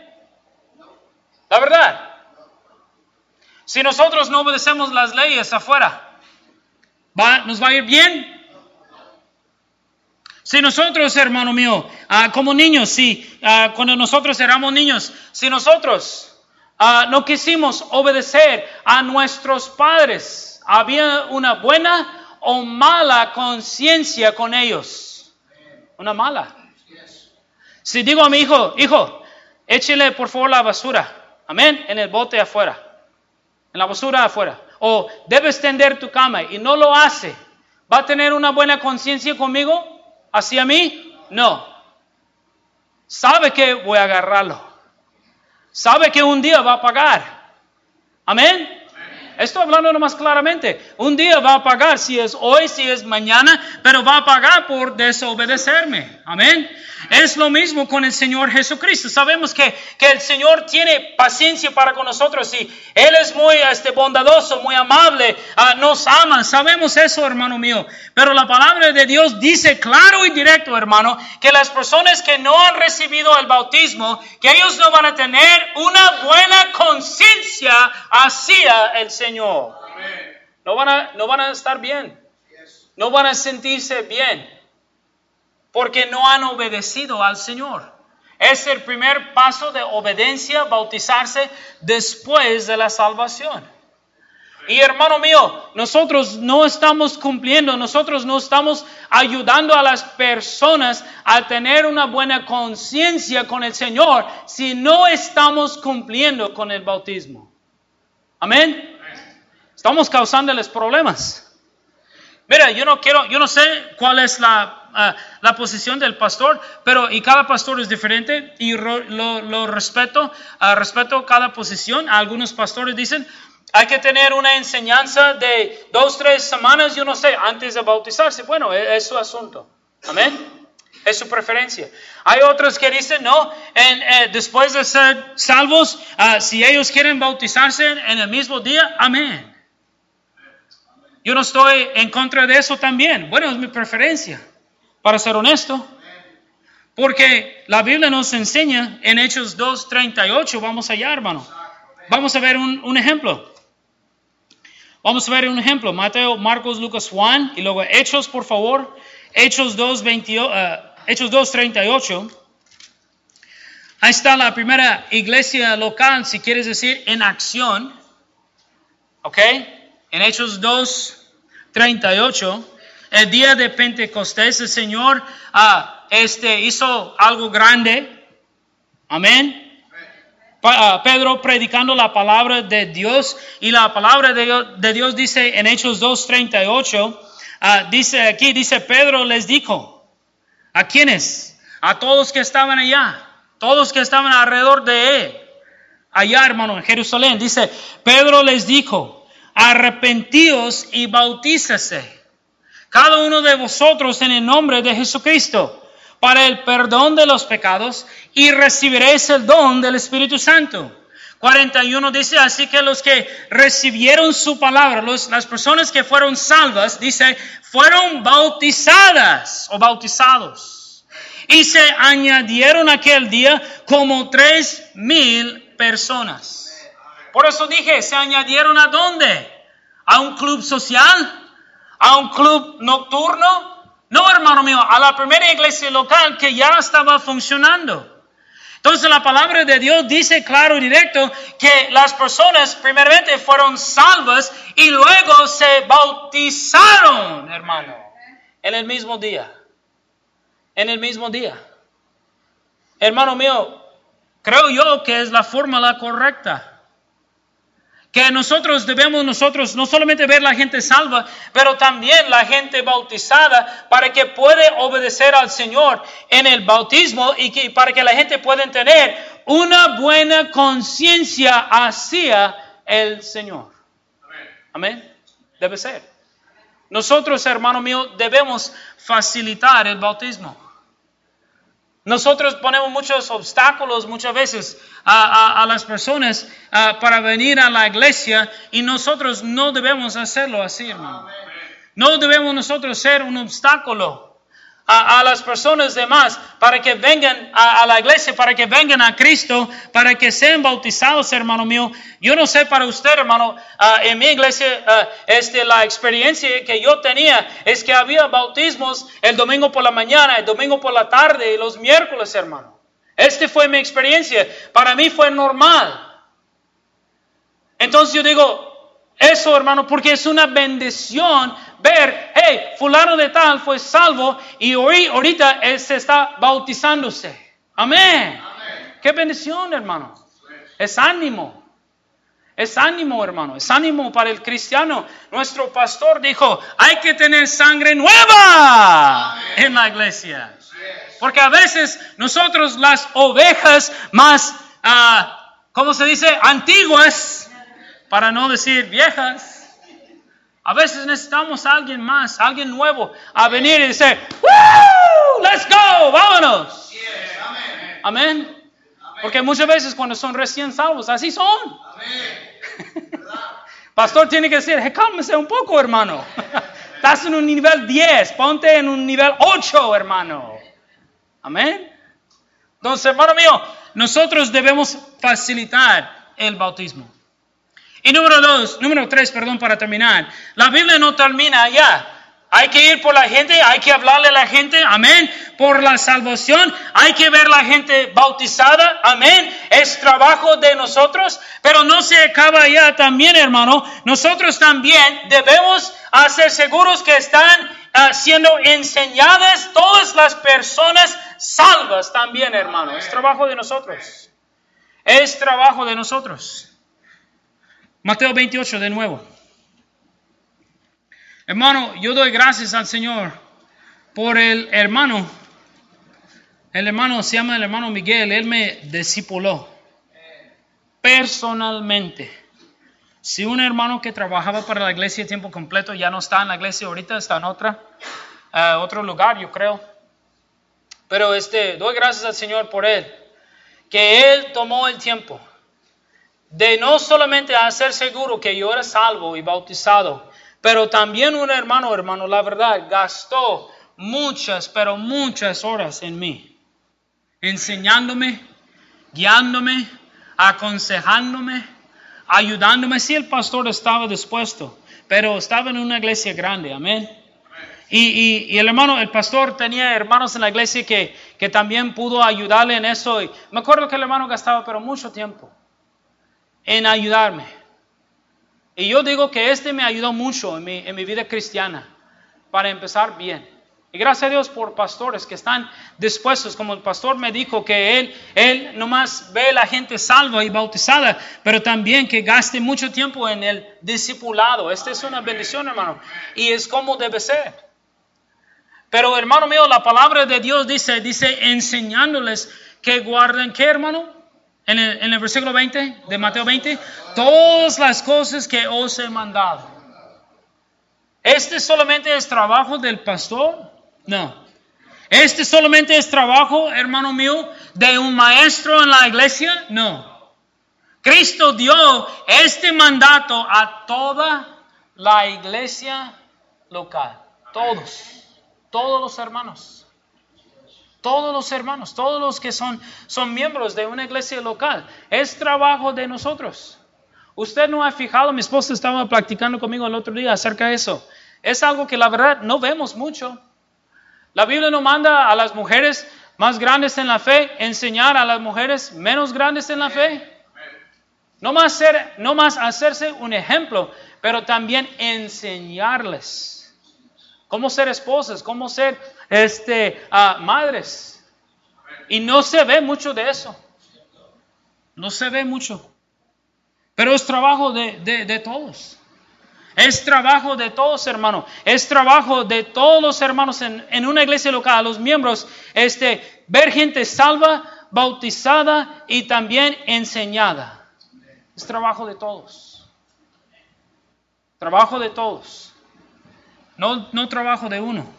La verdad. Si nosotros no obedecemos las leyes afuera, ¿va, ¿nos va a ir bien? Si nosotros, hermano mío, ah, como niños, si ah, cuando nosotros éramos niños, si nosotros ah, no quisimos obedecer a nuestros padres, había una buena o mala conciencia con ellos. Una mala. Si digo a mi hijo, hijo, échele por favor la basura, amén, en el bote afuera en la basura afuera. O debes tender tu cama y no lo hace. ¿Va a tener una buena conciencia conmigo? ¿Hacia mí? No. Sabe que voy a agarrarlo. Sabe que un día va a pagar. Amén. Estoy hablando más claramente. Un día va a pagar, si es hoy, si es mañana, pero va a pagar por desobedecerme. Amén. Es lo mismo con el Señor Jesucristo. Sabemos que, el Señor tiene paciencia para con nosotros y Él es muy este, bondadoso, muy amable, ah, nos ama. Sabemos eso, hermano mío. Pero la palabra de Dios dice claro y directo, hermano, que las personas que no han recibido el bautismo, que ellos no van a tener una buena conciencia hacia el Señor. No van, a, no van a estar bien. No van a sentirse bien porque no han obedecido al Señor. Es el primer paso de obediencia, bautizarse después de la salvación. Y hermano mío, nosotros no estamos cumpliendo, nosotros no estamos ayudando a las personas a tener una buena conciencia con el Señor si no estamos cumpliendo con el bautismo. Amén. Estamos causándoles problemas. Mira, yo no quiero, yo no sé cuál es la la posición del pastor, pero y cada pastor es diferente y lo, respeto, uh, respeto cada posición. Algunos pastores dicen, hay que tener una enseñanza de dos, tres semanas, yo no sé, antes de bautizarse. Bueno, e, es, su asunto. Amén. Es su preferencia. Hay otros que dicen, no, en, eh, después de ser salvos, ah, si ellos quieren bautizarse en el mismo día, amén. Yo no estoy en contra de eso también. Bueno, es mi preferencia para ser honesto. Porque la Biblia nos enseña en Hechos 2.38, vamos allá hermano. Vamos a ver un, ejemplo. Vamos a ver un ejemplo. Mateo, Marcos, Lucas, Juan y luego Hechos, por favor. Hechos 2.38. Uh, Hechos 2.38. Ahí está la primera iglesia local, si quieres decir, en acción. ¿Ok? En Hechos 2.38 el día de Pentecostés, el Señor ah, este, hizo algo grande. Amén. Ah, Pedro predicando la palabra de Dios y la palabra de Dios, dice en Hechos 2.38, ah, dice aquí, dice Pedro les dijo, ¿a quiénes? A todos que estaban allá, todos que estaban alrededor de él, allá hermano, en Jerusalén, dice, Pedro les dijo, arrepentíos y bautícese cada uno de vosotros en el nombre de Jesucristo para el perdón de los pecados y recibiréis el don del Espíritu Santo. 41 dice, así que los que recibieron su palabra, las personas que fueron salvas, dice, fueron bautizadas o bautizados. Y se añadieron aquel día como tres mil personas. Por eso dije, ¿se añadieron a dónde? ¿A un club social? A un club nocturno. No, hermano mío, a la primera iglesia local que ya estaba funcionando. Entonces la palabra de Dios dice claro y directo que las personas primeramente fueron salvas y luego se bautizaron, hermano, en el mismo día. En el mismo día. Hermano mío, creo yo que es la fórmula correcta que nosotros debemos nosotros no solamente ver la gente salva, pero también la gente bautizada para que pueda obedecer al Señor en el bautismo y que, para que la gente pueda tener una buena conciencia hacia el Señor. Amén. Debe ser. Nosotros, hermano mío, debemos facilitar el bautismo. Nosotros ponemos muchos obstáculos muchas veces a, las personas para venir a la iglesia y nosotros no debemos hacerlo así, hermano. No debemos nosotros ser un obstáculo a, las personas demás para que vengan a, la iglesia, para que vengan a Cristo, para que sean bautizados, hermano mío. Yo no sé para usted, hermano, ah, en mi iglesia, ah, este, la experiencia que yo tenía es que había bautismos el domingo por la mañana, el domingo por la tarde y los miércoles, hermano. Este fue mi experiencia. Para mí fue normal. Entonces yo digo, eso, hermano, porque es una bendición ver, hey, fulano de tal fue salvo y hoy, ahorita él se está bautizándose. Amén. Qué bendición, hermano. Es ánimo. Es ánimo, hermano. Es ánimo para el cristiano. Nuestro pastor dijo, hay que tener sangre nueva en la iglesia. Porque a veces nosotros las ovejas más, uh, ¿cómo se dice? Antiguas, para no decir viejas a veces necesitamos a alguien más, alguien nuevo, a venir y decir, ¡Woo! ¡Let's go! ¡Vámonos! Amén. Porque muchas veces cuando son recién salvos, así son. Pastor tiene que decir, hey, cálmese un poco, hermano. <laughs> Estás en un nivel 10, ponte en un nivel 8, hermano. Amén. Entonces, hermano mío, nosotros debemos facilitar el bautismo. Y número dos, número tres, perdón, para terminar. La Biblia no termina allá. Hay que ir por la gente, hay que hablarle a la gente, amén, por la salvación, hay que ver la gente bautizada, amén, es trabajo de nosotros, pero no se acaba allá también, hermano, nosotros también debemos hacer seguros que están ah, siendo enseñadas todas las personas salvas también, hermano, es trabajo de nosotros, es trabajo de nosotros. Mateo 28 de nuevo. Hermano, yo doy gracias al Señor por el hermano. El hermano se llama el hermano Miguel. Él me discipuló personalmente. Si un hermano que trabajaba para la iglesia a tiempo completo ya no está en la iglesia ahorita, está en otra, uh, otro lugar, yo creo. Pero este, doy gracias al Señor por él, que él tomó el tiempo de no solamente hacer seguro que yo era salvo y bautizado, pero también un hermano, hermano, la verdad, gastó muchas, pero muchas horas en mí, enseñándome, guiándome, aconsejándome, ayudándome. Si el pastor estaba dispuesto, pero estaba en una iglesia grande, amén. Y, el hermano, el pastor tenía hermanos en la iglesia que, que también pudo ayudarle en eso. Y me acuerdo que el hermano gastaba, pero mucho tiempo en ayudarme. Y yo digo que este me ayudó mucho en mi, en mi vida cristiana para empezar bien. Y gracias a Dios por pastores que están dispuestos, como el pastor me dijo, que él, él nomás ve a la gente salva y bautizada, pero también que gaste mucho tiempo en el discipulado. Esta es una bendición, hermano, y es como debe ser. Pero hermano mío, la palabra de Dios dice, dice enseñándoles que guarden, ¿qué hermano? En el, versículo 20 de Mateo 20, todas las cosas que os he mandado. ¿Este solamente es trabajo del pastor? No. ¿Este solamente es trabajo, hermano mío, de un maestro en la iglesia? No. Cristo dio este mandato a toda la iglesia local. Todos. Todos los hermanos. Todos los hermanos, todos los que son, son miembros de una iglesia local. Es trabajo de nosotros. Usted no ha fijado, mi esposa estaba practicando conmigo el otro día acerca de eso. Es algo que la verdad no vemos mucho. La Biblia no manda a las mujeres más grandes en la fe enseñar a las mujeres menos grandes en la fe. No más, ser, no más hacerse un ejemplo, pero también enseñarles cómo ser esposas, cómo ser este, madres. Y no se ve mucho de eso. No se ve mucho. Pero es trabajo de, todos. Es trabajo de todos, hermanos. Es trabajo de todos los hermanos en, una iglesia local, los miembros, este, ver gente salva, bautizada y también enseñada. Es trabajo de todos. Trabajo de todos. No, no trabajo de uno.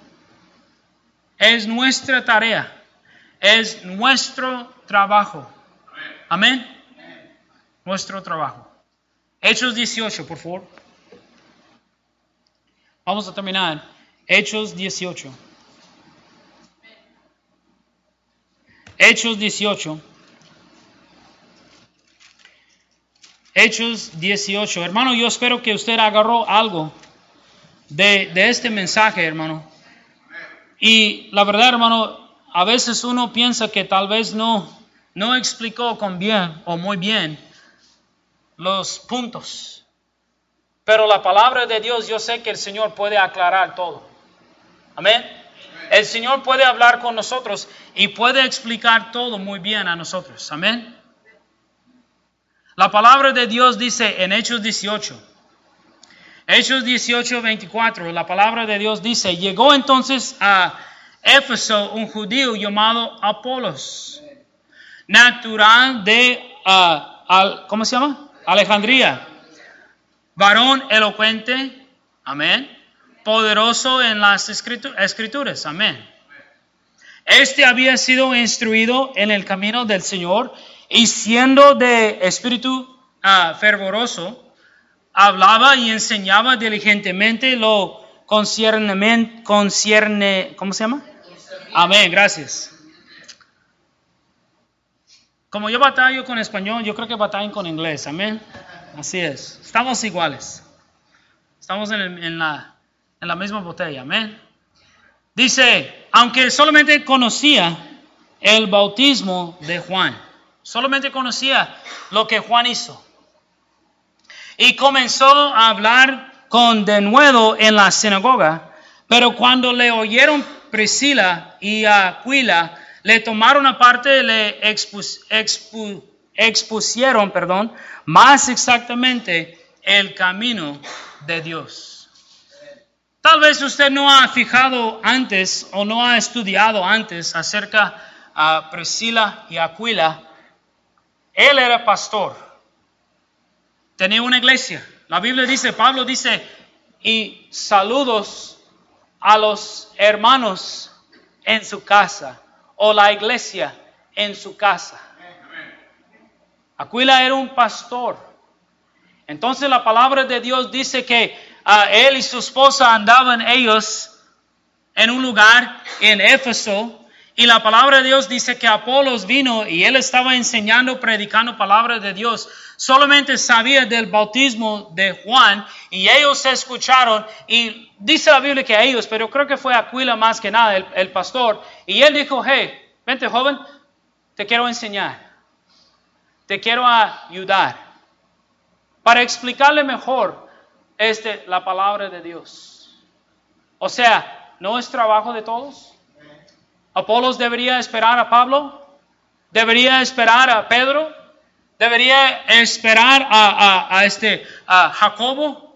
Es nuestra tarea. Es nuestro trabajo. Amén. Nuestro trabajo. Hechos 18, por favor. Vamos a terminar. Hechos 18. Hechos 18. Hechos 18. Hermano, yo espero que usted agarró algo de, de este mensaje, hermano. Y la verdad, hermano, a veces uno piensa que tal vez no, no explicó con bien o muy bien los puntos. Pero la palabra de Dios, yo sé que el Señor puede aclarar todo. Amén. El Señor puede hablar con nosotros y puede explicar todo muy bien a nosotros. Amén. La palabra de Dios dice en Hechos 18. Hechos 18, 24, la palabra de Dios dice, llegó entonces a Éfeso un judío llamado Apolos, natural de, uh, ¿cómo se llama? Alejandría, varón elocuente, amén, poderoso en las escrituras, amén. Este había sido instruido en el camino del Señor y siendo de espíritu uh, fervoroso, hablaba y enseñaba diligentemente lo concierne, ¿cómo se llama? Amén, gracias. Como yo batallo con español, yo creo que batallen con inglés, amén. Así es, estamos iguales. Estamos en, la, en la misma botella, amén. Dice, aunque solamente conocía el bautismo de Juan, solamente conocía lo que Juan hizo. Y comenzó a hablar con denuedo en la sinagoga, pero cuando le oyeron Priscila y Aquila, le tomaron aparte, le expusieron, perdón, más exactamente el camino de Dios. Tal vez usted no ha fijado antes o no ha estudiado antes acerca a Priscila y Aquila. Él era pastor. Tenía una iglesia. La Biblia dice, Pablo dice, y saludos a los hermanos en su casa o la iglesia en su casa. Aquila era un pastor. Entonces la palabra de Dios dice que uh, él y su esposa andaban ellos en un lugar en Éfeso y la palabra de Dios dice que Apolos vino y él estaba enseñando, predicando palabra de Dios. Solamente sabía del bautismo de Juan y ellos escucharon y dice la Biblia que ellos, pero creo que fue Aquila más que nada, el, pastor. Y él dijo, hey, vente joven, te quiero enseñar, te quiero ayudar para explicarle mejor este, la palabra de Dios. O sea, ¿no es trabajo de todos? Apolos debería esperar a Pablo, debería esperar a Pedro, debería esperar a, este a Jacobo.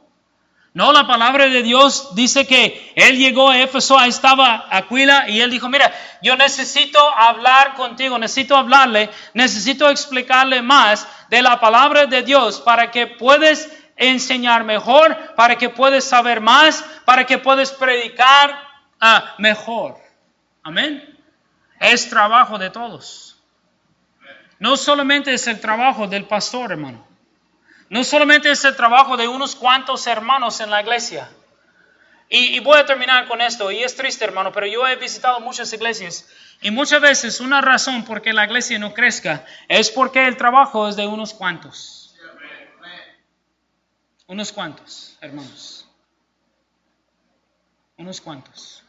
No, la palabra de Dios dice que él llegó a Éfeso, ahí estaba Aquila y él dijo, mira, yo necesito hablar contigo, necesito hablarle, necesito explicarle más de la palabra de Dios para que puedas enseñar mejor, para que puedas saber más, para que puedas predicar ah, mejor. Amén. Es trabajo de todos. No solamente es el trabajo del pastor, hermano. No solamente es el trabajo de unos cuantos hermanos en la iglesia. Y, voy a terminar con esto. Y es triste, hermano, pero yo he visitado muchas iglesias. Y muchas veces una razón por qué la iglesia no crezca es porque el trabajo es de unos cuantos. Unos cuantos, hermanos. Unos cuantos.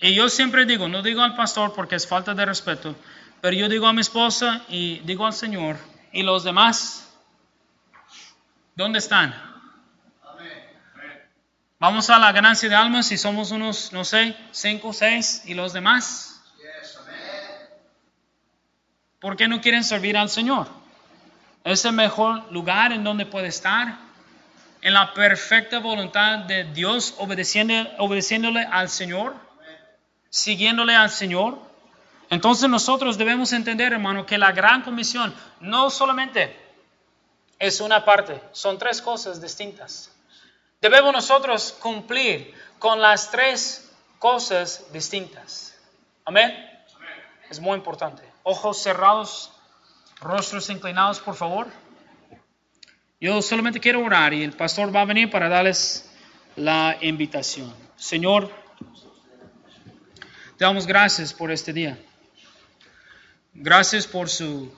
Y yo siempre digo, no digo al pastor porque es falta de respeto, pero yo digo a mi esposa y digo al Señor y los demás, ¿dónde están? Vamos a la ganancia de almas si somos unos, no sé, cinco, seis y los demás. ¿Por qué no quieren servir al Señor? Es el mejor lugar en donde puede estar, en la perfecta voluntad de Dios, obedeciéndole al Señor siguiéndole al Señor. Entonces nosotros debemos entender, hermano, que la gran comisión no solamente es una parte, son tres cosas distintas. Debemos nosotros cumplir con las tres cosas distintas. Amén. Es muy importante. Ojos cerrados, rostros inclinados, por favor. Yo solamente quiero orar y el pastor va a venir para darles la invitación. Señor, te damos gracias por este día. Gracias por su